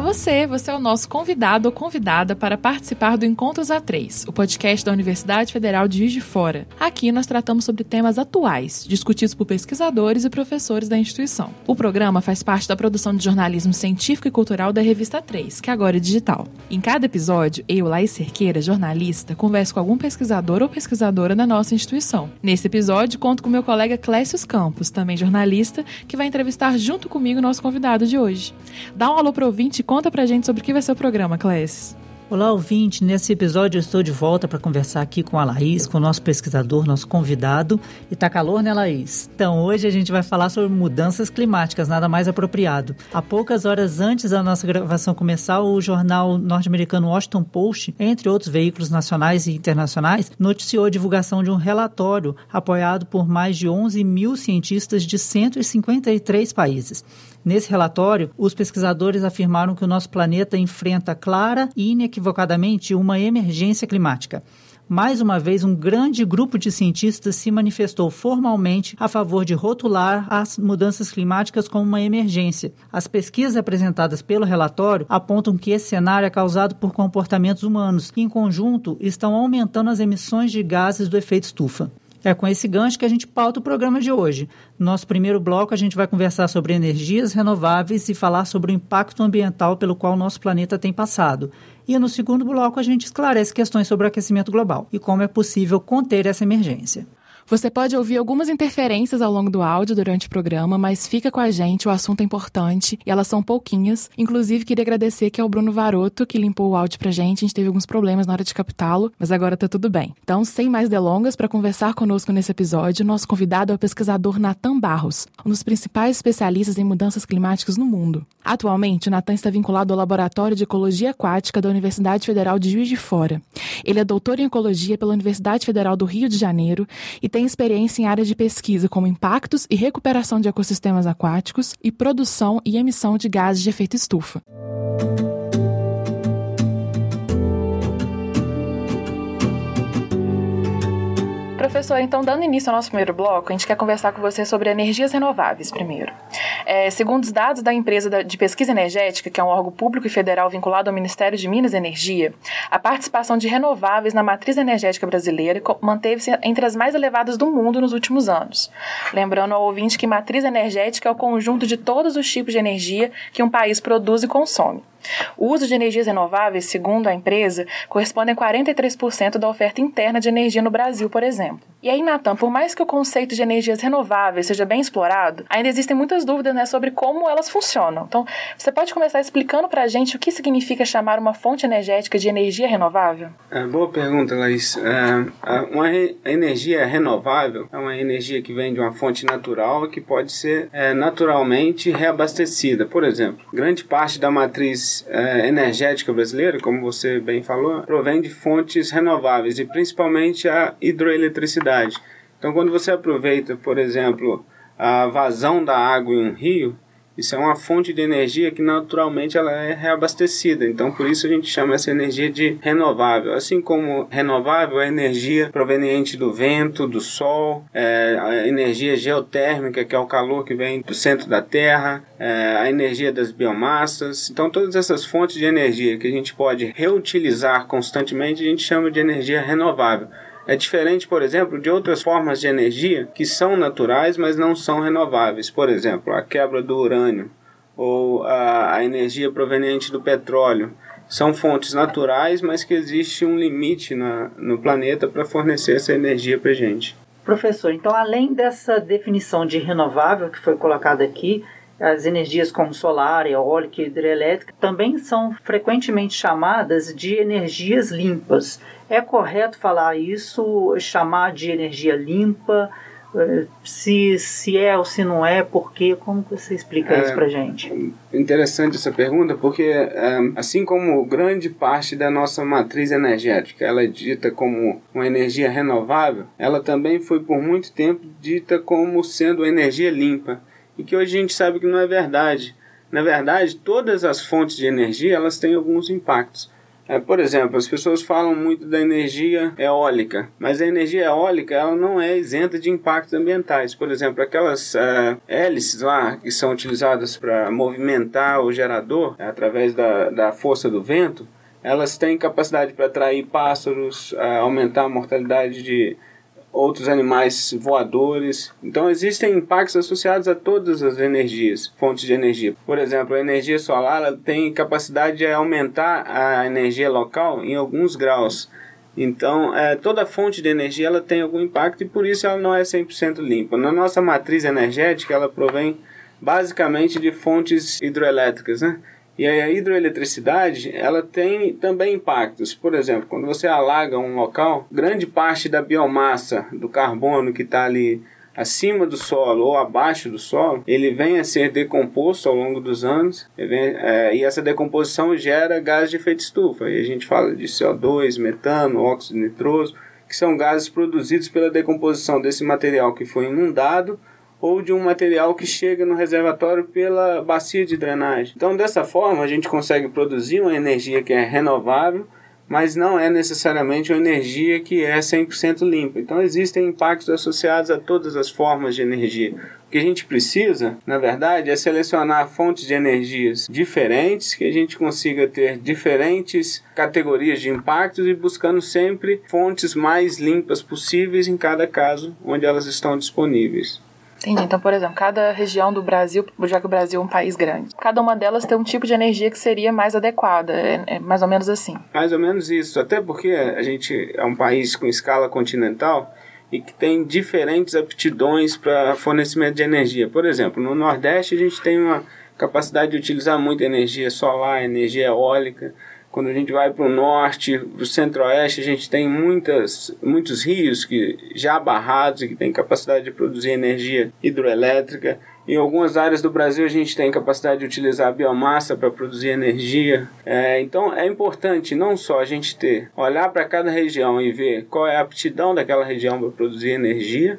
Olá você, você é o nosso convidado ou convidada para participar do Encontros A3, o podcast da Universidade Federal de Juiz de Fora. Aqui nós tratamos sobre temas atuais, discutidos por pesquisadores e professores da instituição. O programa faz parte da produção de jornalismo científico e cultural da revista 3, que agora é digital. Em cada episódio, eu, Laís Cerqueira, jornalista, converso com algum pesquisador ou pesquisadora da nossa instituição. Nesse episódio, conto com meu colega Clécio Campos, também jornalista, que vai entrevistar junto comigo o nosso convidado de hoje. Dá um alô pro ouvinte conta pra gente sobre o que vai ser o programa, Clécio. Olá, ouvinte. Nesse episódio eu estou de volta para conversar aqui com a Laís, com o nosso pesquisador, nosso convidado. E tá calor, né, Laís? Então, hoje a gente vai falar sobre mudanças climáticas, nada mais apropriado. Há poucas horas antes da nossa gravação começar, o jornal norte-americano Washington Post, entre outros veículos nacionais e internacionais, noticiou a divulgação de um relatório apoiado por mais de 11 mil cientistas de 153 países. Nesse relatório, os pesquisadores afirmaram que o nosso planeta enfrenta clara e inequivocadamente uma emergência climática. Mais uma vez, um grande grupo de cientistas se manifestou formalmente a favor de rotular as mudanças climáticas como uma emergência. As pesquisas apresentadas pelo relatório apontam que esse cenário é causado por comportamentos humanos, que, em conjunto, estão aumentando as emissões de gases do efeito estufa. É com esse gancho que a gente pauta o programa de hoje. No nosso primeiro bloco, a gente vai conversar sobre energias renováveis e falar sobre o impacto ambiental pelo qual nosso planeta tem passado. E no segundo bloco, a gente esclarece questões sobre o aquecimento global e como é possível conter essa emergência. Você pode ouvir algumas interferências ao longo do áudio durante o programa, mas fica com a gente, o assunto é importante e elas são pouquinhas. Inclusive, queria agradecer aqui ao Bruno Varoto, que limpou o áudio pra gente. A gente teve alguns problemas na hora de captá-lo, mas agora tá tudo bem. Então, sem mais delongas, para conversar conosco nesse episódio, nosso convidado é o pesquisador Nathan Barros, um dos principais especialistas em mudanças climáticas no mundo. Atualmente, o Nathan está vinculado ao Laboratório de Ecologia Aquática da Universidade Federal de Juiz de Fora. Ele é doutor em Ecologia pela Universidade Federal do Rio de Janeiro e tem tem experiência em áreas de pesquisa como impactos e recuperação de ecossistemas aquáticos e produção e emissão de gases de efeito estufa. Professor, então, dando início ao nosso primeiro bloco, a gente quer conversar com você sobre energias renováveis primeiro. É, segundo os dados da empresa de pesquisa energética, que é um órgão público e federal vinculado ao Ministério de Minas e Energia, a participação de renováveis na matriz energética brasileira manteve-se entre as mais elevadas do mundo nos últimos anos. Lembrando ao ouvinte que matriz energética é o conjunto de todos os tipos de energia que um país produz e consome. O uso de energias renováveis, segundo a empresa, corresponde a 43% da oferta interna de energia no Brasil, por exemplo. E aí, Natan, por mais que o conceito de energias renováveis seja bem explorado, ainda existem muitas dúvidas né, sobre como elas funcionam. Então, você pode começar explicando para a gente o que significa chamar uma fonte energética de energia renovável? É, boa pergunta, Laís. É, uma re energia renovável é uma energia que vem de uma fonte natural que pode ser é, naturalmente reabastecida. Por exemplo, grande parte da matriz é, energética brasileira, como você bem falou, provém de fontes renováveis e principalmente a hidroeletricidade então, quando você aproveita, por exemplo, a vazão da água em um rio, isso é uma fonte de energia que naturalmente ela é reabastecida. Então, por isso a gente chama essa energia de renovável. Assim como renovável é energia proveniente do vento, do sol, é, a energia geotérmica, que é o calor que vem do centro da Terra, é, a energia das biomassas. Então, todas essas fontes de energia que a gente pode reutilizar constantemente, a gente chama de energia renovável. É diferente, por exemplo, de outras formas de energia que são naturais, mas não são renováveis. Por exemplo, a quebra do urânio ou a, a energia proveniente do petróleo. São fontes naturais, mas que existe um limite na, no planeta para fornecer essa energia para gente. Professor, então além dessa definição de renovável que foi colocada aqui, as energias como solar, eólica e hidrelétrica também são frequentemente chamadas de energias limpas. É correto falar isso, chamar de energia limpa? Eh, se, se é ou se não é, por quê? Como você explica é, isso pra gente? Interessante essa pergunta, porque eh, assim como grande parte da nossa matriz energética ela é dita como uma energia renovável, ela também foi por muito tempo dita como sendo energia limpa e que hoje a gente sabe que não é verdade. Na verdade, todas as fontes de energia elas têm alguns impactos. É, por exemplo, as pessoas falam muito da energia eólica, mas a energia eólica ela não é isenta de impactos ambientais. Por exemplo, aquelas uh, hélices lá que são utilizadas para movimentar o gerador é, através da, da força do vento, elas têm capacidade para atrair pássaros, uh, aumentar a mortalidade de outros animais voadores. Então existem impactos associados a todas as energias, fontes de energia. Por exemplo, a energia solar tem capacidade de aumentar a energia local em alguns graus. Então, é, toda fonte de energia ela tem algum impacto e por isso ela não é 100% limpa. Na nossa matriz energética, ela provém basicamente de fontes hidroelétricas, né? E a hidroeletricidade, ela tem também impactos. Por exemplo, quando você alaga um local, grande parte da biomassa do carbono que está ali acima do solo ou abaixo do solo, ele vem a ser decomposto ao longo dos anos vem, é, e essa decomposição gera gás de efeito estufa. E a gente fala de CO2, metano, óxido nitroso, que são gases produzidos pela decomposição desse material que foi inundado ou de um material que chega no reservatório pela bacia de drenagem. Então, dessa forma, a gente consegue produzir uma energia que é renovável, mas não é necessariamente uma energia que é 100% limpa. Então, existem impactos associados a todas as formas de energia. O que a gente precisa, na verdade, é selecionar fontes de energias diferentes, que a gente consiga ter diferentes categorias de impactos e buscando sempre fontes mais limpas possíveis em cada caso onde elas estão disponíveis. Entendi. Então, por exemplo, cada região do Brasil, já que o Brasil é um país grande, cada uma delas tem um tipo de energia que seria mais adequada. É, é mais ou menos assim. Mais ou menos isso. Até porque a gente é um país com escala continental e que tem diferentes aptidões para fornecimento de energia. Por exemplo, no Nordeste a gente tem uma capacidade de utilizar muita energia solar, energia eólica. Quando a gente vai para o norte, para o centro-oeste, a gente tem muitas, muitos rios que já barrados e que têm capacidade de produzir energia hidroelétrica. Em algumas áreas do Brasil a gente tem capacidade de utilizar a biomassa para produzir energia. É, então é importante não só a gente ter, olhar para cada região e ver qual é a aptidão daquela região para produzir energia,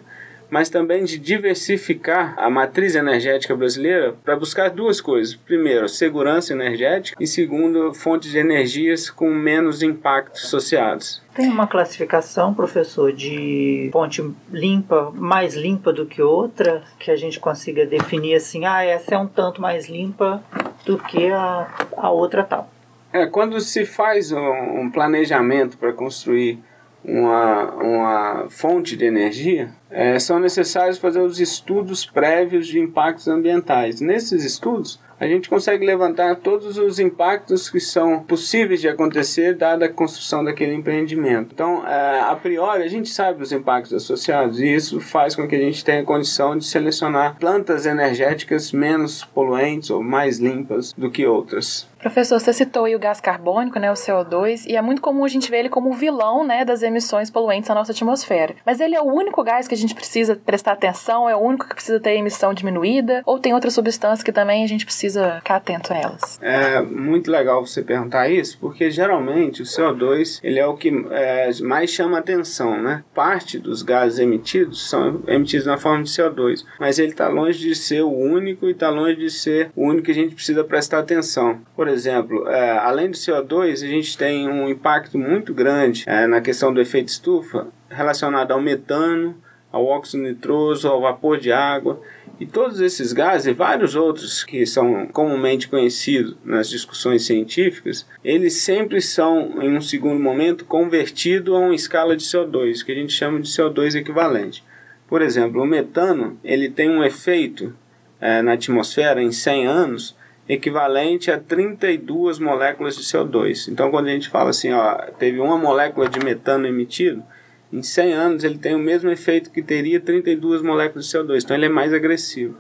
mas também de diversificar a matriz energética brasileira para buscar duas coisas. Primeiro, segurança energética e segundo, fontes de energias com menos impactos associados. Tem uma classificação, professor, de fonte limpa, mais limpa do que outra, que a gente consiga definir assim, ah, essa é um tanto mais limpa do que a, a outra tal. É, quando se faz um, um planejamento para construir uma, uma fonte de energia, é, são necessários fazer os estudos prévios de impactos ambientais. Nesses estudos, a gente consegue levantar todos os impactos que são possíveis de acontecer dada a construção daquele empreendimento. Então, é, a priori, a gente sabe os impactos associados e isso faz com que a gente tenha condição de selecionar plantas energéticas menos poluentes ou mais limpas do que outras. Professor, você citou o gás carbônico, né, o CO2, e é muito comum a gente ver ele como o vilão, né, das emissões poluentes na nossa atmosfera. Mas ele é o único gás que a gente precisa prestar atenção, é o único que precisa ter emissão diminuída, ou tem outras substâncias que também a gente precisa ficar atento a elas? É muito legal você perguntar isso, porque geralmente o CO2 ele é o que é, mais chama atenção, né? Parte dos gases emitidos são emitidos na forma de CO2, mas ele está longe de ser o único e está longe de ser o único que a gente precisa prestar atenção. Por exemplo, é, além do CO2, a gente tem um impacto muito grande é, na questão do efeito estufa relacionado ao metano, ao óxido nitroso, ao vapor de água. E todos esses gases e vários outros que são comumente conhecidos nas discussões científicas, eles sempre são, em um segundo momento, convertidos a uma escala de CO2, que a gente chama de CO2 equivalente. Por exemplo, o metano ele tem um efeito é, na atmosfera em 100 anos equivalente a 32 moléculas de CO2. Então, quando a gente fala assim, ó, teve uma molécula de metano emitido, em 100 anos ele tem o mesmo efeito que teria 32 moléculas de CO2, então ele é mais agressivo.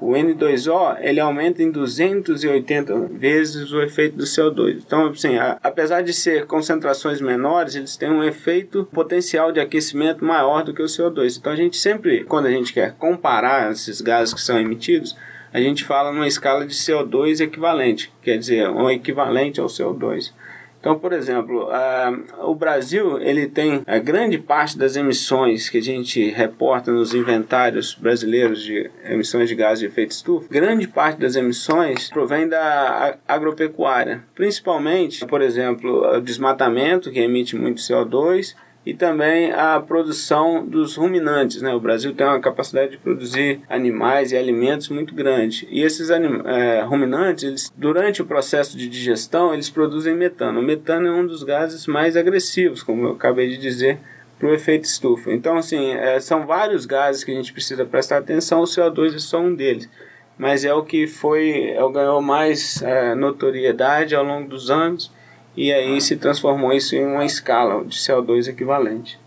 O N2O ele aumenta em 280 vezes o efeito do CO2. Então, assim, a, apesar de ser concentrações menores, eles têm um efeito potencial de aquecimento maior do que o CO2. Então, a gente sempre, quando a gente quer comparar esses gases que são emitidos, a gente fala numa escala de CO2 equivalente, quer dizer, um equivalente ao CO2. Então, por exemplo, uh, o Brasil ele tem a grande parte das emissões que a gente reporta nos inventários brasileiros de emissões de gases de efeito estufa. Grande parte das emissões provém da agropecuária, principalmente, por exemplo, o desmatamento que emite muito CO2 e também a produção dos ruminantes. Né? O Brasil tem uma capacidade de produzir animais e alimentos muito grande. E esses é, ruminantes, eles, durante o processo de digestão, eles produzem metano. O metano é um dos gases mais agressivos, como eu acabei de dizer, para o efeito estufa. Então, assim, é, são vários gases que a gente precisa prestar atenção, o CO2 é só um deles. Mas é o que foi, é o ganhou mais é, notoriedade ao longo dos anos e aí se transformou isso em uma escala de CO2 equivalente.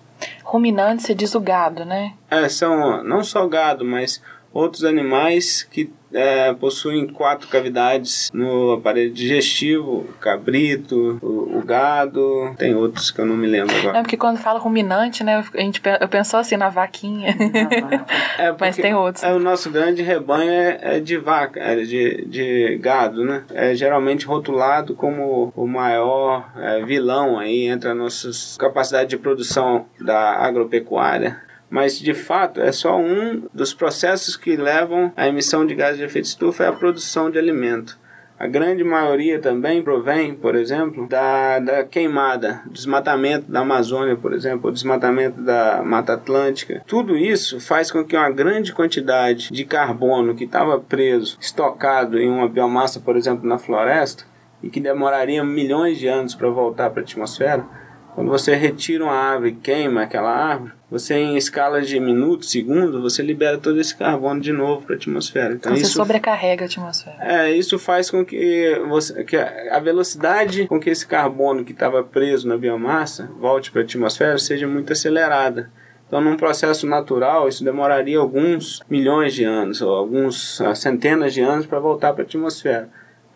Ruminante, você diz o gado, né? É, são não só gado, mas outros animais que é, possuem quatro cavidades no aparelho digestivo, o cabrito, o, o, gado, tem outros que eu não me lembro agora. É porque quando fala ruminante, né, a gente eu pensou assim na vaquinha, é mas tem outros. É, o nosso grande rebanho é, é de vaca, é de, de gado, né? É geralmente rotulado como o maior é, vilão aí entre a nossa capacidade de produção da agropecuária mas de fato é só um dos processos que levam à emissão de gases de efeito estufa é a produção de alimento. A grande maioria também provém, por exemplo, da, da queimada, desmatamento da Amazônia, por exemplo, desmatamento da Mata Atlântica. Tudo isso faz com que uma grande quantidade de carbono que estava preso, estocado em uma biomassa, por exemplo, na floresta, e que demoraria milhões de anos para voltar para a atmosfera, quando você retira uma árvore e queima aquela árvore, você em escala de minutos, segundos, você libera todo esse carbono de novo para a atmosfera. Então, então você isso, sobrecarrega a atmosfera. É, isso faz com que, você, que a velocidade com que esse carbono que estava preso na biomassa volte para a atmosfera seja muito acelerada. Então, num processo natural, isso demoraria alguns milhões de anos, ou alguns centenas de anos para voltar para a atmosfera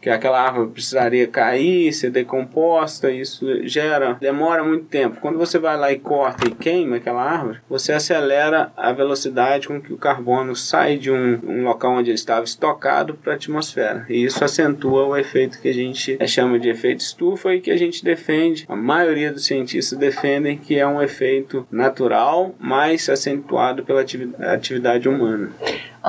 que aquela árvore precisaria cair, ser decomposta, isso gera, demora muito tempo. Quando você vai lá e corta e queima aquela árvore, você acelera a velocidade com que o carbono sai de um, um local onde ele estava estocado para a atmosfera. E isso acentua o efeito que a gente chama de efeito estufa e que a gente defende, a maioria dos cientistas defendem que é um efeito natural, mas acentuado pela atividade humana.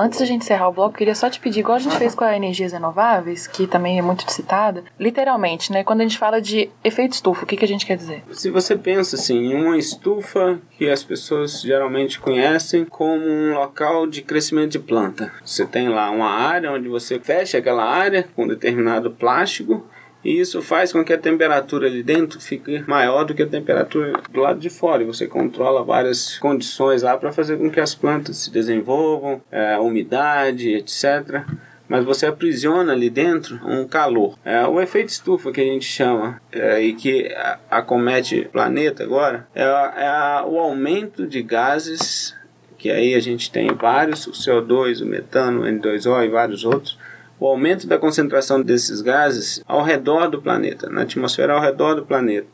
Antes da gente encerrar o bloco, queria só te pedir, igual a gente fez com a energias renováveis, que também é muito citada, literalmente, né? Quando a gente fala de efeito estufa, o que, que a gente quer dizer? Se você pensa assim, em uma estufa que as pessoas geralmente conhecem como um local de crescimento de planta. Você tem lá uma área onde você fecha aquela área com determinado plástico e isso faz com que a temperatura ali dentro fique maior do que a temperatura do lado de fora. E você controla várias condições lá para fazer com que as plantas se desenvolvam, é, umidade, etc. Mas você aprisiona ali dentro um calor. É, o efeito estufa que a gente chama é, e que acomete o planeta agora é, é o aumento de gases que aí a gente tem vários, o CO2, o metano, o N2O e vários outros, o aumento da concentração desses gases ao redor do planeta, na atmosfera ao redor do planeta.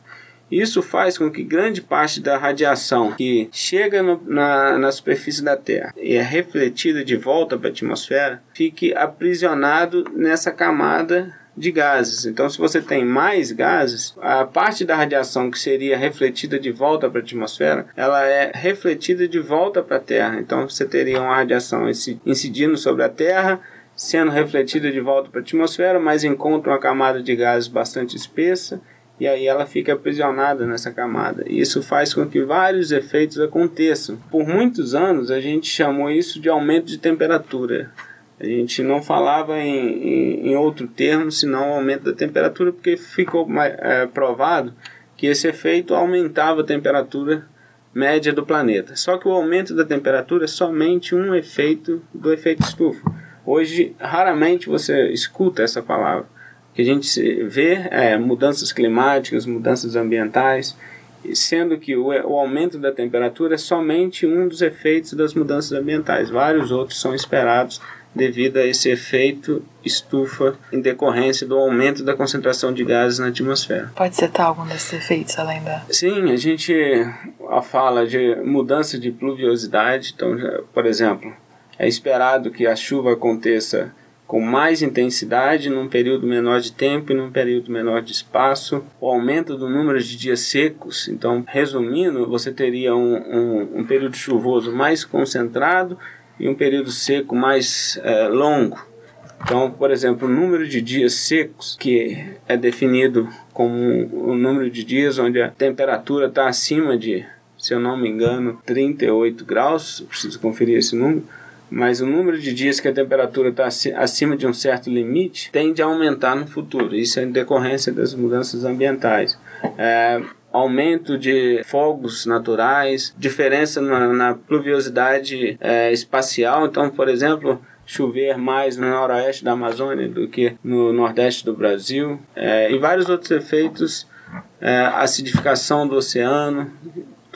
Isso faz com que grande parte da radiação que chega no, na, na superfície da Terra e é refletida de volta para a atmosfera fique aprisionado nessa camada de gases. Então, se você tem mais gases, a parte da radiação que seria refletida de volta para a atmosfera, ela é refletida de volta para a Terra. Então, você teria uma radiação incidindo sobre a Terra sendo refletida de volta para a atmosfera, mas encontra uma camada de gases bastante espessa e aí ela fica aprisionada nessa camada. Isso faz com que vários efeitos aconteçam. Por muitos anos a gente chamou isso de aumento de temperatura. A gente não falava em, em, em outro termo senão aumento da temperatura, porque ficou é, provado que esse efeito aumentava a temperatura média do planeta. Só que o aumento da temperatura é somente um efeito do efeito estufa. Hoje, raramente você escuta essa palavra. que a gente vê é, mudanças climáticas, mudanças ambientais, sendo que o, o aumento da temperatura é somente um dos efeitos das mudanças ambientais. Vários outros são esperados devido a esse efeito estufa em decorrência do aumento da concentração de gases na atmosfera. Pode citar algum desses efeitos além da. Sim, a gente fala de mudança de pluviosidade. Então, por exemplo, é esperado que a chuva aconteça com mais intensidade num período menor de tempo e num período menor de espaço, o aumento do número de dias secos. Então, resumindo, você teria um, um, um período chuvoso mais concentrado e um período seco mais é, longo. Então, por exemplo, o número de dias secos, que é definido como o número de dias onde a temperatura está acima de, se eu não me engano, 38 graus, preciso conferir esse número, mas o número de dias que a temperatura está acima de um certo limite tende a aumentar no futuro. Isso é em decorrência das mudanças ambientais. É, aumento de fogos naturais, diferença na, na pluviosidade é, espacial. Então, por exemplo, chover mais no noroeste da Amazônia do que no nordeste do Brasil, é, e vários outros efeitos, é, acidificação do oceano,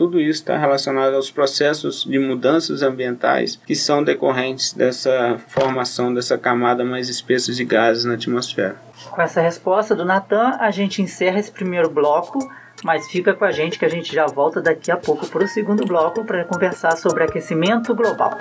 tudo isso está relacionado aos processos de mudanças ambientais que são decorrentes dessa formação dessa camada mais espessa de gases na atmosfera. Com essa resposta do Natan, a gente encerra esse primeiro bloco, mas fica com a gente que a gente já volta daqui a pouco para o segundo bloco para conversar sobre aquecimento global.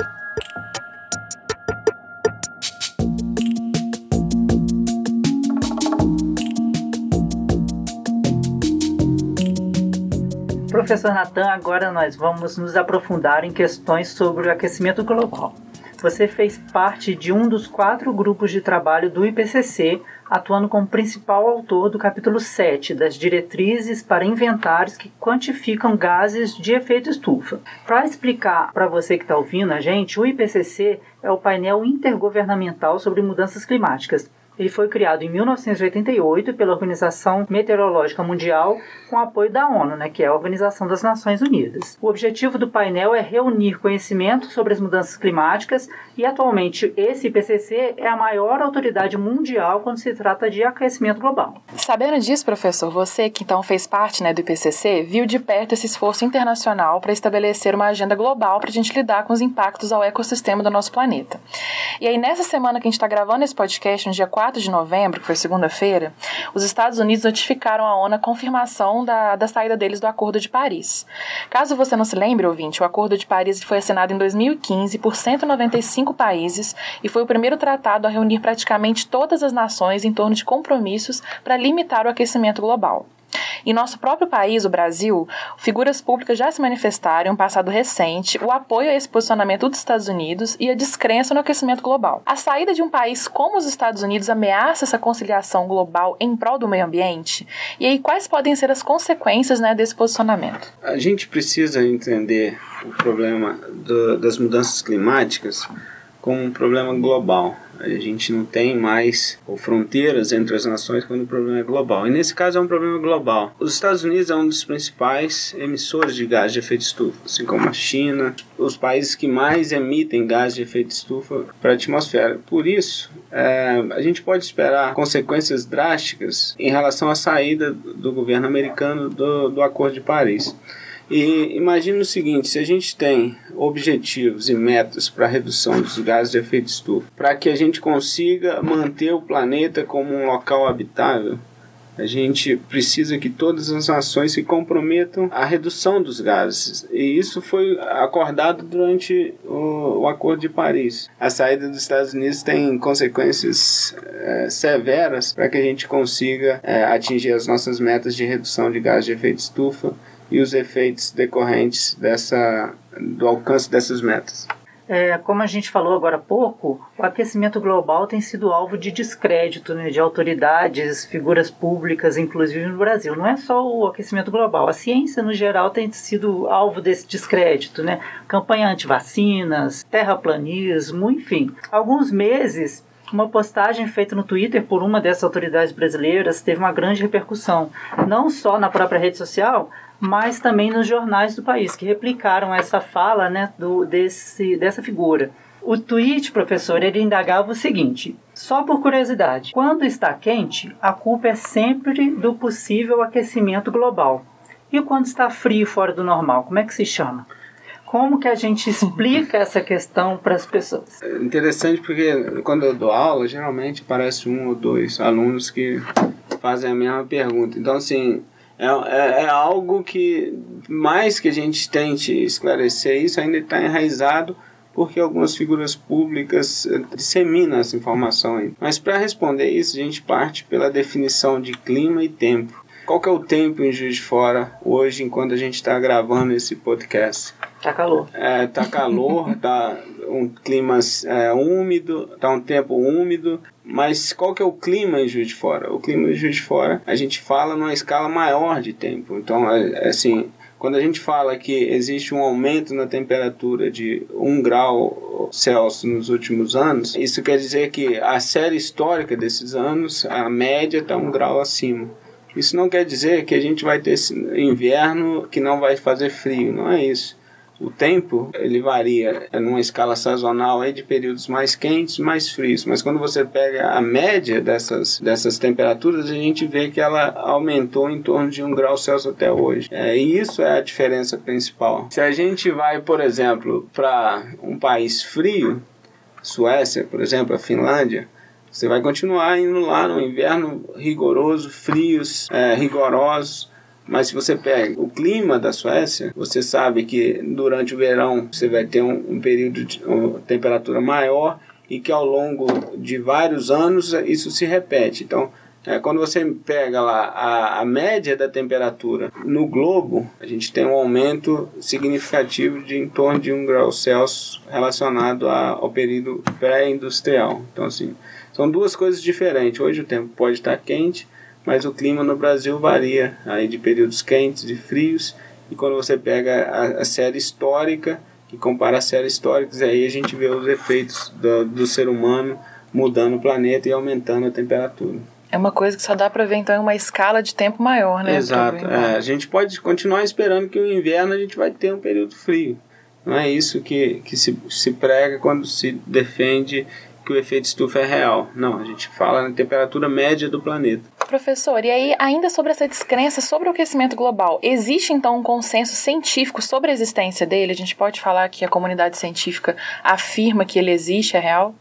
Professor Natan, agora nós vamos nos aprofundar em questões sobre o aquecimento global. Você fez parte de um dos quatro grupos de trabalho do IPCC, atuando como principal autor do capítulo 7 das diretrizes para inventários que quantificam gases de efeito estufa. Para explicar para você que está ouvindo a gente, o IPCC é o painel intergovernamental sobre mudanças climáticas ele foi criado em 1988 pela Organização Meteorológica Mundial com apoio da ONU, né, que é a Organização das Nações Unidas. O objetivo do painel é reunir conhecimento sobre as mudanças climáticas e atualmente esse IPCC é a maior autoridade mundial quando se trata de aquecimento global. Sabendo disso, professor, você que então fez parte né, do IPCC, viu de perto esse esforço internacional para estabelecer uma agenda global para a gente lidar com os impactos ao ecossistema do nosso planeta. E aí, nessa semana que a gente está gravando esse podcast, no dia 4 4 de novembro, que foi segunda-feira, os Estados Unidos notificaram a ONU a confirmação da, da saída deles do Acordo de Paris. Caso você não se lembre, ouvinte, o Acordo de Paris foi assinado em 2015 por 195 países e foi o primeiro tratado a reunir praticamente todas as nações em torno de compromissos para limitar o aquecimento global. Em nosso próprio país, o Brasil, figuras públicas já se manifestaram em um passado recente o apoio a esse posicionamento dos Estados Unidos e a descrença no aquecimento global. A saída de um país como os Estados Unidos ameaça essa conciliação global em prol do meio ambiente? E aí, quais podem ser as consequências né, desse posicionamento? A gente precisa entender o problema do, das mudanças climáticas como um problema global. A gente não tem mais fronteiras entre as nações quando o problema é global. E nesse caso é um problema global. Os Estados Unidos é um dos principais emissores de gás de efeito estufa, assim como a China, os países que mais emitem gás de efeito estufa para a atmosfera. Por isso, é, a gente pode esperar consequências drásticas em relação à saída do governo americano do, do Acordo de Paris. E imagine o seguinte: se a gente tem objetivos e metas para redução dos gases de efeito estufa, para que a gente consiga manter o planeta como um local habitável, a gente precisa que todas as nações se comprometam à redução dos gases. E isso foi acordado durante o, o Acordo de Paris. A saída dos Estados Unidos tem consequências é, severas para que a gente consiga é, atingir as nossas metas de redução de gases de efeito estufa e os efeitos decorrentes dessa, do alcance dessas metas. É, como a gente falou agora há pouco, o aquecimento global tem sido alvo de descrédito né, de autoridades, figuras públicas, inclusive no Brasil. Não é só o aquecimento global, a ciência no geral tem sido alvo desse descrédito. Né? Campanha anti-vacinas, terraplanismo, enfim. Há alguns meses uma postagem feita no Twitter por uma dessas autoridades brasileiras teve uma grande repercussão, não só na própria rede social, mas também nos jornais do país, que replicaram essa fala né, do, desse, dessa figura. O tweet, professor, ele indagava o seguinte: só por curiosidade, quando está quente, a culpa é sempre do possível aquecimento global. E quando está frio fora do normal, como é que se chama? Como que a gente explica essa questão para as pessoas? É interessante porque quando eu dou aula, geralmente parece um ou dois alunos que fazem a mesma pergunta. Então, assim, é, é, é, algo que, mais que a gente tente esclarecer isso, ainda está enraizado porque algumas figuras públicas eh, disseminam essa informação aí. Mas para responder isso, a gente parte pela definição de clima e tempo. Qual que é o tempo em Juiz de Fora hoje, enquanto a gente está gravando esse podcast? Tá calor. É, tá calor, tá um clima é, úmido, tá um tempo úmido. Mas qual que é o clima em Juiz de Fora? O clima em Juiz de Fora, a gente fala numa escala maior de tempo. Então, é, é assim, quando a gente fala que existe um aumento na temperatura de 1 grau Celsius nos últimos anos, isso quer dizer que a série histórica desses anos, a média está um grau acima. Isso não quer dizer que a gente vai ter inverno que não vai fazer frio, não é isso. O tempo ele varia é numa escala sazonal aí de períodos mais quentes, mais frios. Mas quando você pega a média dessas, dessas temperaturas, a gente vê que ela aumentou em torno de um grau Celsius até hoje. É, e isso é a diferença principal. Se a gente vai, por exemplo, para um país frio, Suécia, por exemplo, a Finlândia, você vai continuar indo lá no inverno rigoroso, frios, é, rigorosos. Mas se você pega o clima da Suécia, você sabe que durante o verão você vai ter um, um período de uma temperatura maior e que ao longo de vários anos isso se repete. Então, é, quando você pega lá a, a média da temperatura no globo, a gente tem um aumento significativo de em torno de um grau Celsius relacionado a, ao período pré-industrial. Então, assim, são duas coisas diferentes. Hoje o tempo pode estar quente, mas o clima no Brasil varia aí de períodos quentes e frios. E quando você pega a, a série histórica e compara as séries históricas, aí a gente vê os efeitos do, do ser humano mudando o planeta e aumentando a temperatura. É uma coisa que só dá para ver então em uma escala de tempo maior, né? Exato. É, a gente pode continuar esperando que o inverno a gente vai ter um período frio. Não é isso que, que se, se prega quando se defende que o efeito estufa é real. Não, a gente fala na temperatura média do planeta. Professor, e aí, ainda sobre essa descrença sobre o aquecimento global, existe então um consenso científico sobre a existência dele? A gente pode falar que a comunidade científica afirma que ele existe, é real?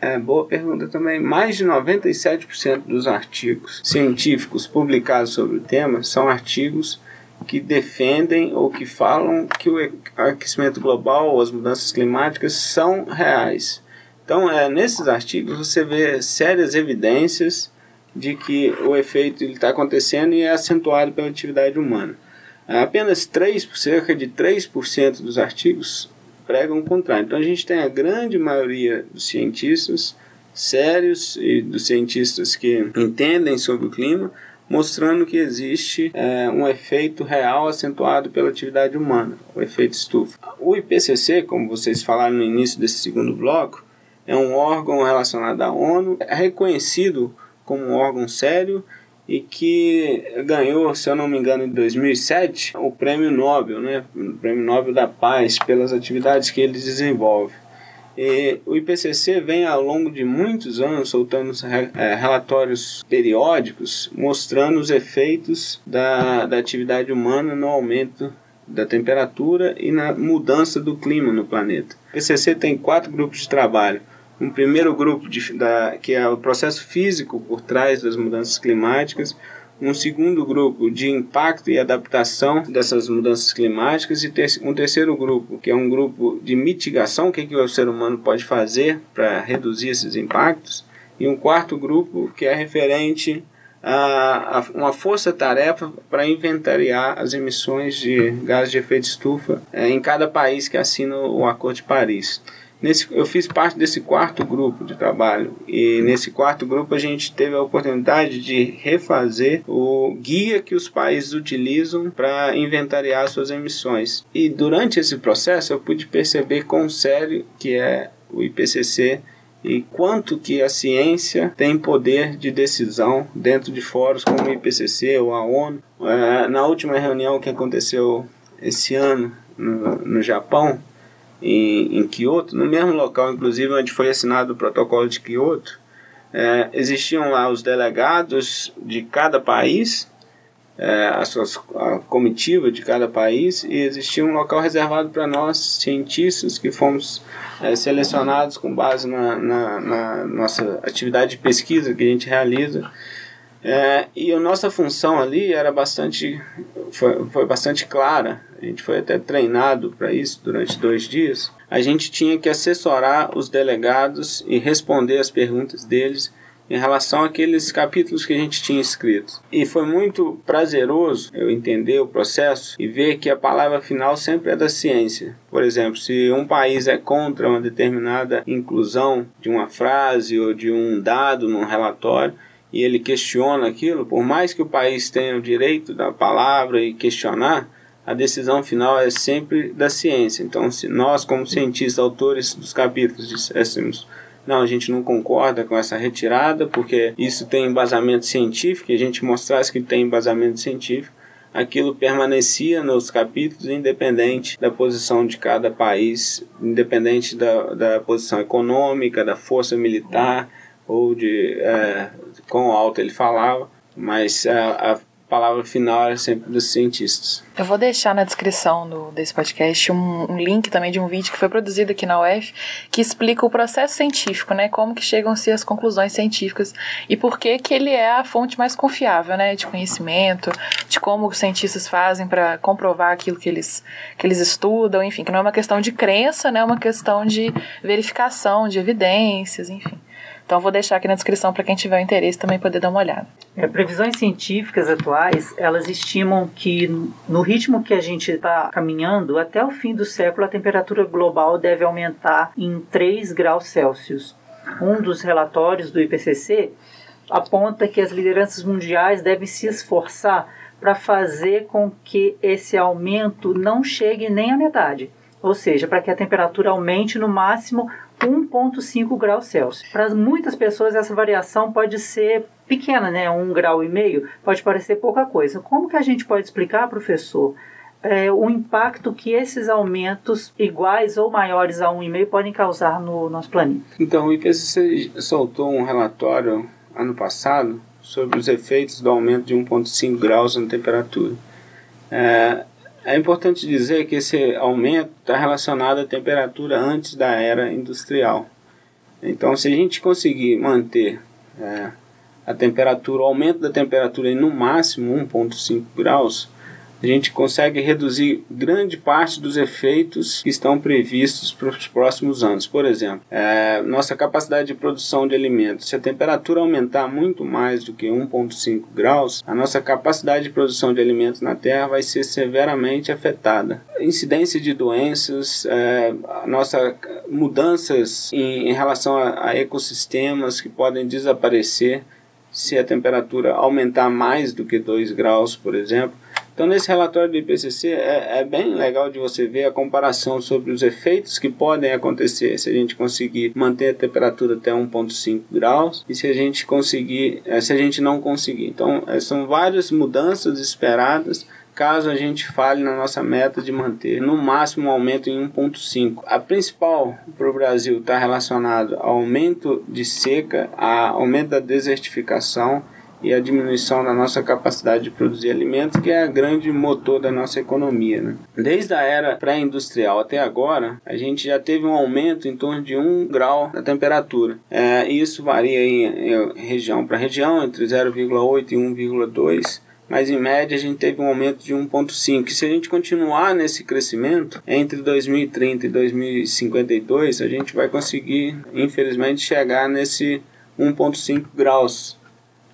É, boa pergunta também. Mais de 97% dos artigos científicos publicados sobre o tema são artigos que defendem ou que falam que o aquecimento global ou as mudanças climáticas são reais. Então, é, nesses artigos você vê sérias evidências de que o efeito está acontecendo e é acentuado pela atividade humana. Apenas 3, cerca de 3% dos artigos pregam o contrário. Então a gente tem a grande maioria dos cientistas sérios e dos cientistas que entendem sobre o clima mostrando que existe é, um efeito real acentuado pela atividade humana, o efeito estufa. O IPCC, como vocês falaram no início desse segundo bloco, é um órgão relacionado à ONU, é reconhecido como um órgão sério e que ganhou, se eu não me engano, em 2007, o Prêmio Nobel, né? o Prêmio Nobel da Paz, pelas atividades que ele desenvolve. E o IPCC vem ao longo de muitos anos soltando é, relatórios periódicos mostrando os efeitos da, da atividade humana no aumento da temperatura e na mudança do clima no planeta. O IPCC tem quatro grupos de trabalho um primeiro grupo de, da, que é o processo físico por trás das mudanças climáticas, um segundo grupo de impacto e adaptação dessas mudanças climáticas e ter, um terceiro grupo que é um grupo de mitigação, o que, que o ser humano pode fazer para reduzir esses impactos, e um quarto grupo que é referente a, a uma força-tarefa para inventariar as emissões de gases de efeito estufa é, em cada país que assina o Acordo de Paris. Nesse, eu fiz parte desse quarto grupo de trabalho e nesse quarto grupo a gente teve a oportunidade de refazer o guia que os países utilizam para inventariar suas emissões. E durante esse processo eu pude perceber quão sério que é o IPCC e quanto que a ciência tem poder de decisão dentro de fóruns como o IPCC ou a ONU. É, na última reunião que aconteceu esse ano no, no Japão, em, em Kyoto, no mesmo local, inclusive, onde foi assinado o protocolo de Kyoto, é, existiam lá os delegados de cada país, é, a, a comitiva de cada país, e existia um local reservado para nós, cientistas, que fomos é, selecionados com base na, na, na, nossa atividade de pesquisa que a gente realiza É, e a nossa função ali era bastante, foi, foi bastante clara. A gente foi até treinado para isso durante dois dias. A gente tinha que assessorar os delegados e responder as perguntas deles em relação àqueles capítulos que a gente tinha escrito. E foi muito prazeroso eu entender o processo e ver que a palavra final sempre é da ciência. Por exemplo, se um país é contra uma determinada inclusão de uma frase ou de um dado num relatório, e ele questiona aquilo, por mais que o país tenha o direito da palavra e questionar, a decisão final é sempre da ciência. Então, se nós, como cientistas, autores dos capítulos, disséssemos não, a gente não concorda com essa retirada, porque isso tem embasamento científico, e a gente mostrasse que tem embasamento científico, aquilo permanecia nos capítulos, independente da posição de cada país, independente da, da posição econômica, da força militar, ou de é, quão alto ele falava, mas a, a palavra final é sempre dos cientistas. Eu vou deixar na descrição do, desse podcast um, um, link também de um vídeo que foi produzido aqui na UF que explica o processo científico, né? Como que chegam-se as conclusões científicas e por que que ele é a fonte mais confiável, né? De conhecimento, de como os cientistas fazem para comprovar aquilo que eles, que eles estudam, enfim, que não é uma questão de crença, né? É uma questão de verificação, de evidências, enfim. Então vou deixar aqui na descrição para quem tiver interesse também poder dar uma olhada. É, previsões científicas atuais, elas estimam que no ritmo que a gente está caminhando, até o fim do século a temperatura global deve aumentar em 3 graus Celsius. Um dos relatórios do IPCC aponta que as lideranças mundiais devem se esforçar para fazer com que esse aumento não chegue nem à metade, ou seja, para que a temperatura aumente no máximo 1,5 graus Celsius. Para muitas pessoas essa variação pode ser pequena, né? Um grau e meio pode parecer pouca coisa. Como que a gente pode explicar, professor, é, o impacto que esses aumentos iguais ou maiores a 1,5 podem causar no nosso planeta? Então, o IPCC soltou um relatório ano passado sobre os efeitos do aumento de 1,5 graus na temperatura. É, é importante dizer que esse aumento está relacionado à temperatura antes da era industrial. Então, se a gente conseguir manter é, a temperatura, o aumento da temperatura em no máximo 1,5 graus, a gente consegue reduzir grande parte dos efeitos que estão previstos para os próximos anos. Por exemplo, é, nossa capacidade de produção de alimentos, se a temperatura aumentar muito mais do que 1,5 graus, a nossa capacidade de produção de alimentos na Terra vai ser severamente afetada. Incidência de doenças, é, nossa mudanças em, em relação a, a ecossistemas que podem desaparecer se a temperatura aumentar mais do que 2 graus, por exemplo então, nesse relatório do IPCC, é, é, bem legal de você ver a comparação sobre os efeitos que podem acontecer se a gente conseguir manter a temperatura até 1,5 graus e se a gente conseguir, é, se a gente não conseguir. Então, é, são várias mudanças esperadas caso a gente fale na nossa meta de manter no máximo um aumento em 1,5. A principal para o Brasil está relacionado ao aumento de seca, ao aumento da desertificação e a diminuição da nossa capacidade de produzir alimentos, que é a grande motor da nossa economia. Né? Desde a era pré-industrial até agora, a gente já teve um aumento em torno de 1 grau da temperatura. É, isso varia em, em região para região, entre 0,8 e 1,2 mas em média a gente teve um aumento de 1,5. Se a gente continuar nesse crescimento, entre 2030 e 2052, a gente vai conseguir, infelizmente, chegar nesse 1,5 graus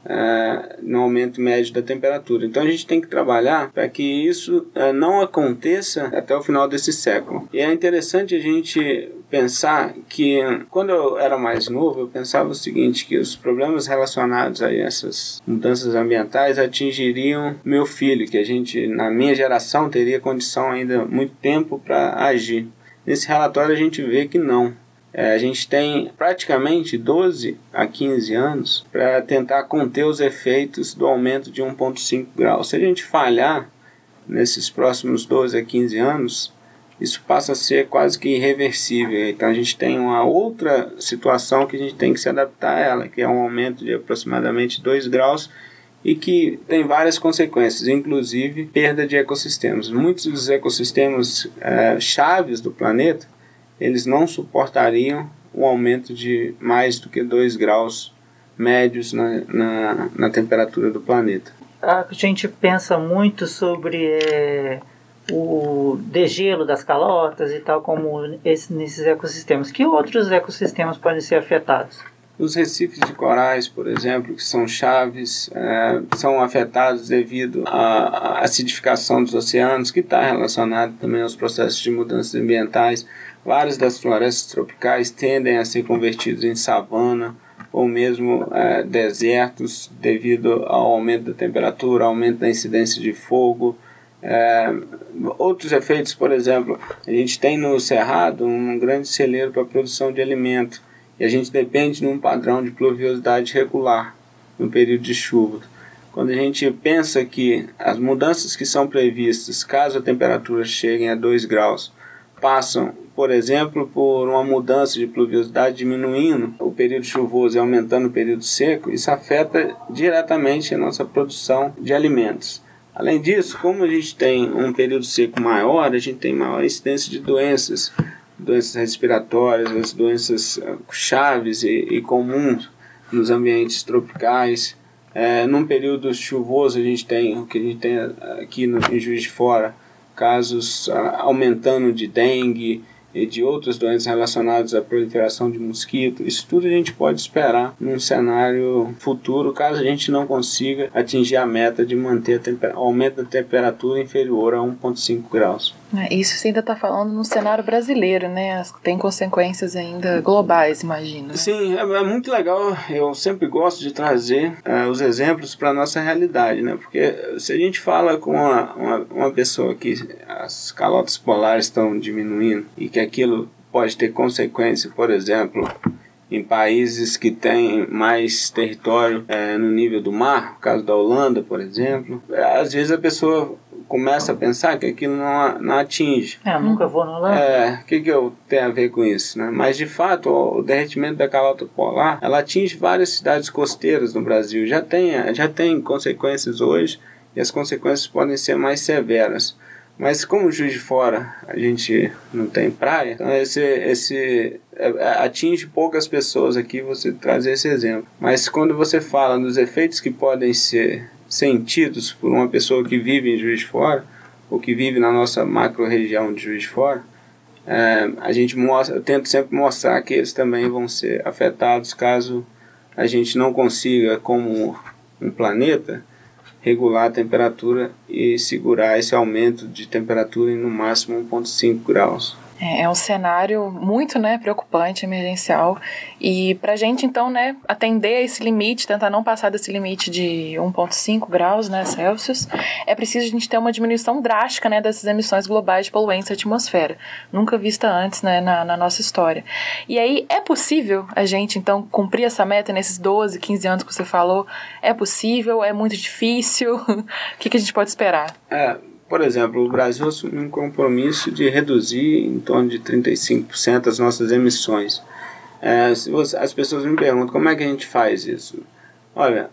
é, no aumento médio da temperatura. Então a gente tem que trabalhar para que isso é, não aconteça até o final desse século. E é interessante a gente pensar que quando eu era mais novo eu pensava o seguinte que os problemas relacionados a essas mudanças ambientais atingiriam meu filho que a gente na minha geração teria condição ainda muito tempo para agir nesse relatório a gente vê que não é, a gente tem praticamente 12 a 15 anos para tentar conter os efeitos do aumento de 1,5 graus. Se a gente falhar nesses próximos 12 a 15 anos, isso passa a ser quase que irreversível. Então a gente tem uma outra situação que a gente tem que se adaptar a ela, que é um aumento de aproximadamente 2 graus e que tem várias consequências, inclusive perda de ecossistemas. Muitos dos ecossistemas é, chaves do planeta eles não suportariam um aumento de mais do que 2 graus médios na, na, na temperatura do planeta. A gente pensa muito sobre é, o degelo das calotas e tal, como esse, nesses ecossistemas. Que outros ecossistemas podem ser afetados? Os recifes de corais, por exemplo, que são chaves, é, são afetados devido à acidificação dos oceanos, que está relacionado também aos processos de mudanças ambientais. Várias das florestas tropicais tendem a ser convertidas em savana ou mesmo é, desertos devido ao aumento da temperatura, aumento da incidência de fogo. É, outros efeitos, por exemplo, a gente tem no Cerrado um grande celeiro para produção de alimento e a gente depende de um padrão de pluviosidade regular no período de chuva. Quando a gente pensa que as mudanças que são previstas, caso a temperatura chegue a 2 graus, passam por exemplo, por uma mudança de pluviosidade diminuindo o período chuvoso e aumentando o período seco, isso afeta diretamente a nossa produção de alimentos. Além disso, como a gente tem um período seco maior, a gente tem maior incidência de doenças, doenças respiratórias, as doenças ah, chaves e, e comuns nos ambientes tropicais. É, num período chuvoso, a gente tem o que a gente tem aqui no, em Juiz de Fora, casos ah, aumentando de dengue, e de outras doenças relacionadas à proliferação de mosquito. Isso tudo a gente pode esperar num cenário futuro, caso a gente não consiga atingir a meta de manter o aumento da temperatura inferior a 1,5 graus. É, isso você ainda está falando no cenário brasileiro, né? Tem consequências ainda globais, imagino. Né? Sim, é, é, muito legal. Eu sempre gosto de trazer uh, os exemplos para a nossa realidade, né? Porque se a gente fala com uma, uma, uma pessoa que as calotas polares estão diminuindo e que aquilo pode ter consequência, por exemplo, em países que têm mais território é, no nível do mar, no caso da Holanda, por exemplo, às vezes a pessoa começa a pensar que aquilo não, não atinge. É, nunca vou no Holanda. É, o que, que eu tenho a ver com isso? Né? Mas, de fato, o, o derretimento da calota polar, ela atinge várias cidades costeiras no Brasil. Já tem, já tem consequências hoje e as consequências podem ser mais severas. Mas como Juiz de Fora a gente não tem praia, então esse, esse é, é, atinge poucas pessoas aqui você trazer esse exemplo. Mas quando você fala dos efeitos que podem ser sentidos por uma pessoa que vive em Juiz de Fora, ou que vive na nossa macro-região de Juiz de Fora, é, a gente mostra, eu tento sempre mostrar que eles também vão ser afetados caso a gente não consiga, como um planeta, regular a temperatura e segurar esse aumento de temperatura em no máximo 1,5 graus. É, é um cenário muito né, preocupante, emergencial. E para a gente, então, né, atender esse limite, tentar não passar desse limite de 1,5 graus né, Celsius, é preciso a gente ter uma diminuição drástica né, dessas emissões globais de poluentes à atmosfera, nunca vista antes né, na, na nossa história. E aí, é possível a gente, então, cumprir essa meta nesses 12, 15 anos que você falou? É possível? É muito difícil? o que, que a gente pode esperar? É por exemplo, o Brasil assumiu um compromisso de reduzir em torno de 35% as nossas emissões. É, você, as pessoas me perguntam como é que a gente faz isso. Olha,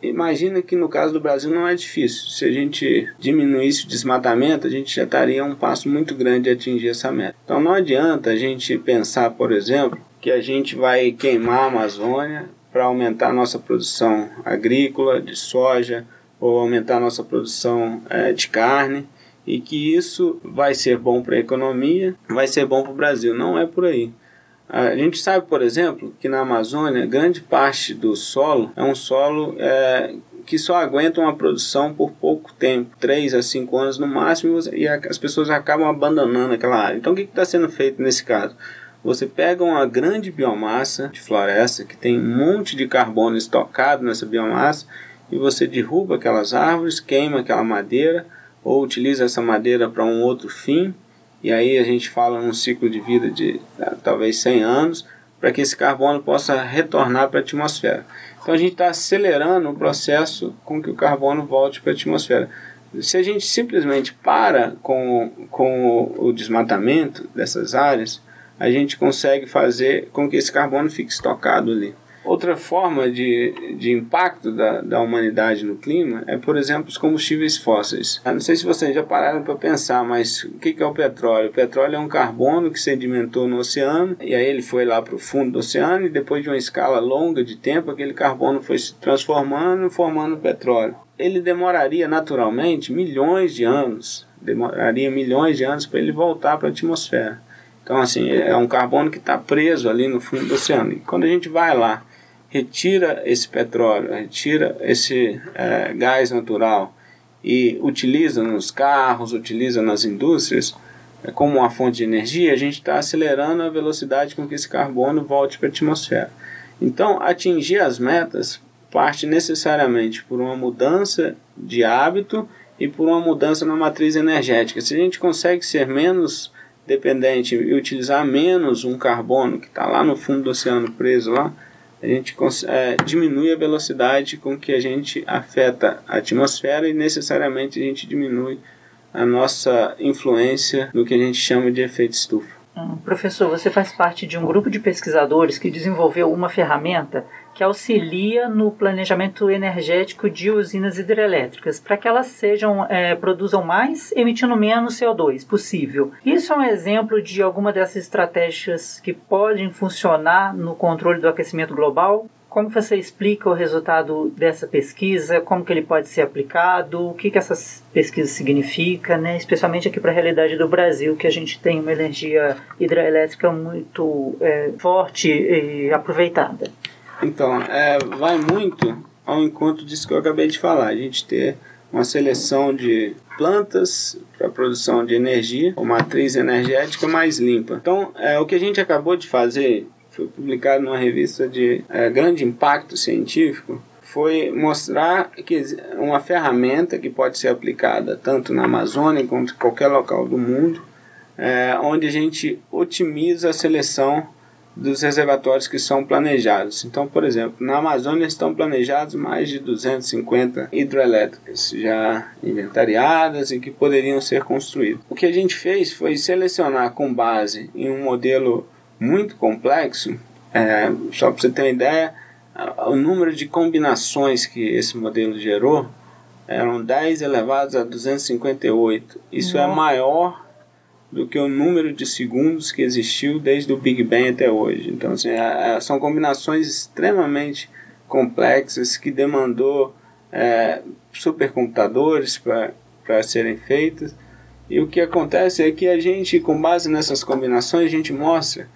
imagina que no caso do Brasil não é difícil. Se a gente diminuísse o desmatamento, a gente já estaria um passo muito grande de atingir essa meta. Então não adianta a gente pensar, por exemplo, que a gente vai queimar a Amazônia para aumentar a nossa produção agrícola, de soja, ou aumentar a nossa produção é, de carne e que isso vai ser bom para a economia, vai ser bom para o Brasil. Não é por aí. A gente sabe, por exemplo, que na Amazônia grande parte do solo é um solo é, que só aguenta uma produção por pouco tempo, 3 a 5 anos no máximo, e as pessoas acabam abandonando aquela área. Então o que está sendo feito nesse caso? Você pega uma grande biomassa de floresta que tem um monte de carbono estocado nessa biomassa e você derruba aquelas árvores, queima aquela madeira ou utiliza essa madeira para um outro fim. E aí a gente fala num ciclo de vida de ah, talvez 100 anos para que esse carbono possa retornar para a atmosfera. Então a gente está acelerando o processo com que o carbono volte para a atmosfera. Se a gente simplesmente para com, com o desmatamento dessas áreas, a gente consegue fazer com que esse carbono fique estocado ali. Outra forma de, de impacto da, da humanidade no clima é, por exemplo, os combustíveis fósseis. Eu não sei se vocês já pararam para pensar, mas o que é o petróleo? O petróleo é um carbono que sedimentou no oceano e aí ele foi lá para o fundo do oceano e depois de uma escala longa de tempo, aquele carbono foi se transformando e formando petróleo. Ele demoraria naturalmente milhões de anos, demoraria milhões de anos para ele voltar para a atmosfera. Então, assim, é um carbono que está preso ali no fundo do oceano. E quando a gente vai lá retira esse petróleo, retira esse é, gás natural e utiliza nos carros, utiliza nas indústrias é, como uma fonte de energia, a gente está acelerando a velocidade com que esse carbono volte para a atmosfera. Então, atingir as metas parte necessariamente por uma mudança de hábito e por uma mudança na matriz energética. Se a gente consegue ser menos dependente e utilizar menos um carbono que está lá no fundo do oceano preso lá, a gente é, diminui a velocidade com que a gente afeta a atmosfera e necessariamente a gente diminui a nossa influência no que a gente chama de efeito estufa. Hum, professor, você faz parte de um grupo de pesquisadores que desenvolveu uma ferramenta que auxilia no planejamento energético de usinas hidrelétricas, para que elas sejam é, produzam mais, emitindo menos CO2 possível. Isso é um exemplo de alguma dessas estratégias que podem funcionar no controle do aquecimento global? Como você explica o resultado dessa pesquisa? Como que ele pode ser aplicado? O que, que essas pesquisas significam, né? especialmente aqui para a realidade do Brasil, que a gente tem uma energia hidrelétrica muito é, forte e aproveitada. Então, é, vai muito ao encontro disso que eu acabei de falar. A gente ter uma seleção de plantas para produção de energia, uma matriz energética mais limpa. Então, é, o que a gente acabou de fazer foi publicado numa revista de é, grande impacto científico, foi mostrar que uma ferramenta que pode ser aplicada tanto na Amazônia quanto em qualquer local do mundo, é, onde a gente otimiza a seleção dos reservatórios que são planejados. Então, por exemplo, na Amazônia estão planejados mais de 250 hidrelétricas já inventariadas e que poderiam ser construídas. O que a gente fez foi selecionar com base em um modelo muito complexo. É, só para você ter uma ideia, o número de combinações que esse modelo gerou eram 10 elevados a 258. Isso é maior do que o número de segundos que existiu desde o Big Bang até hoje. Então, assim, é, é são combinações extremamente complexas que demandou é, supercomputadores para serem feitas. E o que acontece é que a gente, com base nessas combinações, a gente mostra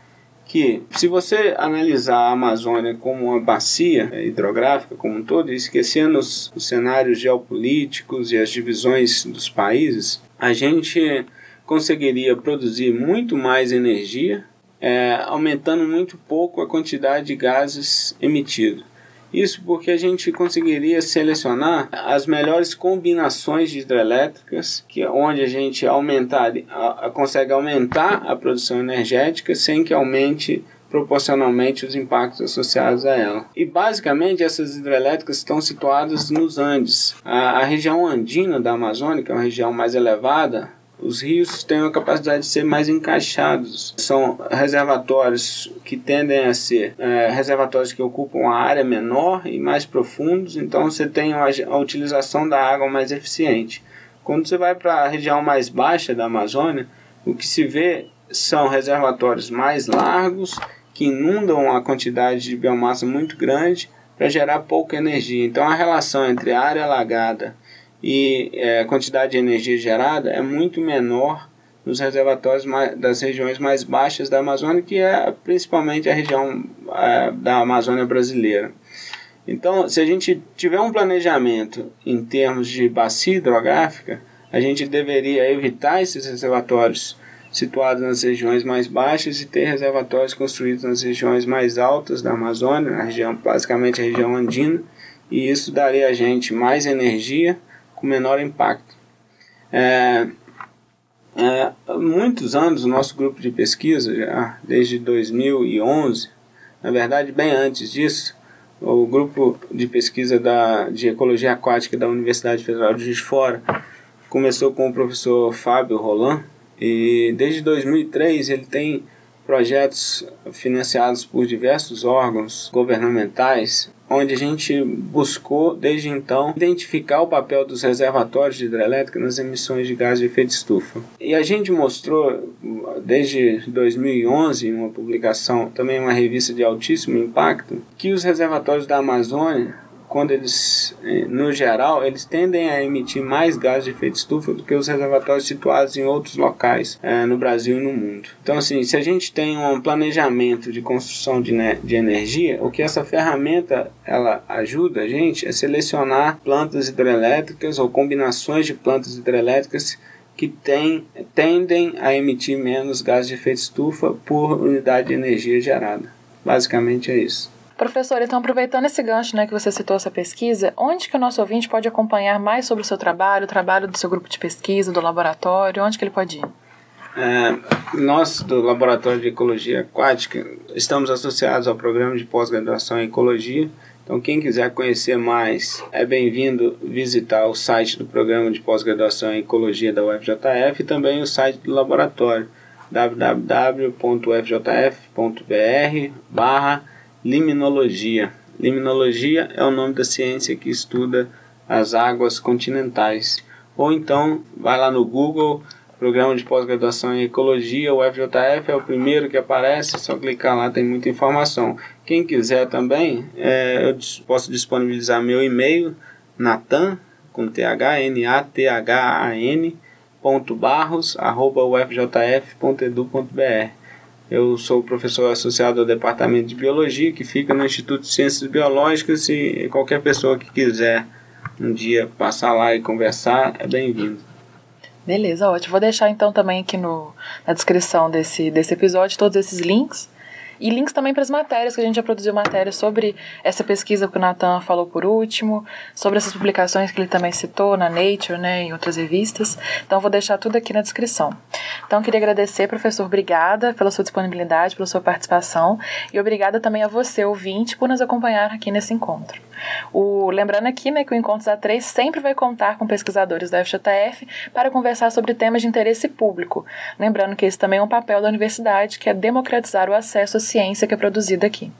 que se você analisar a Amazônia como uma bacia hidrográfica como um todo, esquecendo os, os cenários geopolíticos e as divisões dos países, a gente conseguiria produzir muito mais energia, é, aumentando muito pouco a quantidade de gases emitidos. Isso porque a gente conseguiria selecionar as melhores combinações de hidrelétricas, que é onde a gente aumentar, a, a, consegue aumentar a produção energética sem que aumente proporcionalmente os impactos associados a ela. E basicamente essas hidrelétricas estão situadas nos Andes. A, a região andina da Amazônia, que é uma região mais elevada, os rios têm a capacidade de ser mais encaixados. São reservatórios que tendem a ser é, reservatórios que ocupam uma área menor e mais profundos, então você tem a utilização da água mais eficiente. Quando você vai para a região mais baixa da Amazônia, o que se vê são reservatórios mais largos que inundam uma quantidade de biomassa muito grande para gerar pouca energia. Então a relação entre a área alagada e é, a quantidade de energia gerada é muito menor nos reservatórios mais, das regiões mais baixas da Amazônia, que é principalmente a região é, da Amazônia brasileira. Então, se a gente tiver um planejamento em termos de bacia hidrográfica, a gente deveria evitar esses reservatórios situados nas regiões mais baixas e ter reservatórios construídos nas regiões mais altas da Amazônia, na região, basicamente a região andina, e isso daria a gente mais energia com menor impacto. É, é, muitos anos o nosso grupo de pesquisa, já desde 2011, na verdade bem antes disso, o grupo de pesquisa da, de ecologia aquática da Universidade Federal de Juiz de Fora começou com o professor Fábio Roland e desde 2003 ele tem projetos financiados por diversos órgãos governamentais onde a gente buscou, desde então, identificar o papel dos reservatórios de hidrelétrica nas emissões de gás de efeito estufa. E a gente mostrou, desde 2011, em uma publicação, também uma revista de altíssimo impacto, que os reservatórios da Amazônia quando eles, eh, no geral, eles tendem a emitir mais gás de efeito estufa do que os reservatórios situados em outros locais é, no Brasil e no mundo. Então, assim, se a gente tem um planejamento de construção de, de energia, o que essa ferramenta ela ajuda a gente é selecionar plantas hidrelétricas ou combinações de plantas hidrelétricas que tem, tendem a emitir menos gás de efeito estufa por unidade de energia gerada. Basicamente é isso. Professor, então aproveitando esse gancho né, que você citou essa pesquisa, onde que o nosso ouvinte pode acompanhar mais sobre o seu trabalho, o trabalho do seu grupo de pesquisa, do laboratório, onde que ele pode ir? É, nós, do Laboratório de Ecologia Aquática, estamos associados ao programa de pós-graduação em Ecologia. Então, quem quiser conhecer mais, é bem-vindo visitar o site do programa de pós-graduação em Ecologia da UFJF e também o site do laboratório www.ufjf.br barra Liminologia. Liminologia é o nome da ciência que estuda as águas continentais. Ou então, vai lá no Google, Programa de Pós-Graduação em Ecologia, o FJF é o primeiro que aparece, é só clicar lá, tem muita informação. Quem quiser também, é, eu posso disponibilizar meu e-mail, natan, com th, n-a-t-h-a-n, ponto barros, arroba ufjf.edu.br. Eu sou professor associado ao Departamento de Biologia, que fica no Instituto de Ciências Biológicas, e qualquer pessoa que quiser um dia passar lá e conversar é bem-vindo. Beleza, ótimo. Vou deixar então também aqui no, na descrição desse, desse episódio todos esses links e links também para as matérias, que a gente já produziu matérias sobre essa pesquisa que o Nathan falou por último, sobre essas publicações que ele também citou na Nature, né, em outras revistas. Então, vou deixar tudo aqui na descrição. Então, queria agradecer, professor, obrigada pela sua disponibilidade, pela sua participação e obrigada também a você, ouvinte, por nos acompanhar aqui nesse encontro. O, lembrando aqui né, que o Encontros A3 sempre vai contar com pesquisadores da FJF para conversar sobre temas de interesse público. Lembrando que esse também é um papel da universidade, que é democratizar o acesso à ciência que é produzida aqui.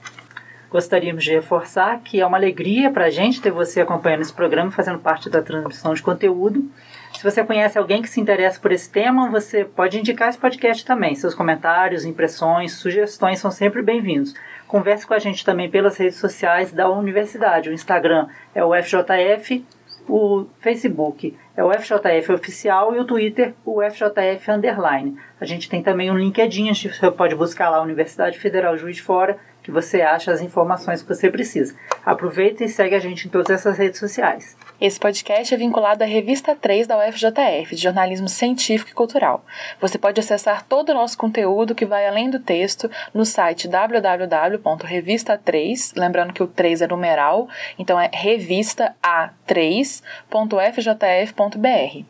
Gostaríamos de reforçar que é uma alegria para a gente ter você acompanhando esse programa, fazendo parte da transmissão de conteúdo. Se você conhece alguém que se interessa por esse tema, você pode indicar esse podcast também. Seus comentários, impressões, sugestões são sempre bem-vindos. Converse com a gente também pelas redes sociais da universidade. O Instagram é o FJF, o Facebook é o FJF Oficial e o Twitter o FJF Underline. A gente tem também um LinkedIn, você pode buscar lá Universidade Federal Juiz de Fora, que você acha as informações que você precisa. Aproveita e segue a gente em todas essas redes sociais. Esse podcast é vinculado à revista 3 da UFJF, de jornalismo científico e cultural. Você pode acessar todo o nosso conteúdo que vai além do texto no site www.revista3, lembrando que o 3 é numeral, então é revista a3.ufjf.br.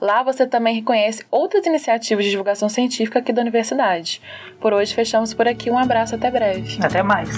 Lá você também reconhece outras iniciativas de divulgação científica aqui da universidade. Por hoje fechamos por aqui, um abraço, até breve. Até mais.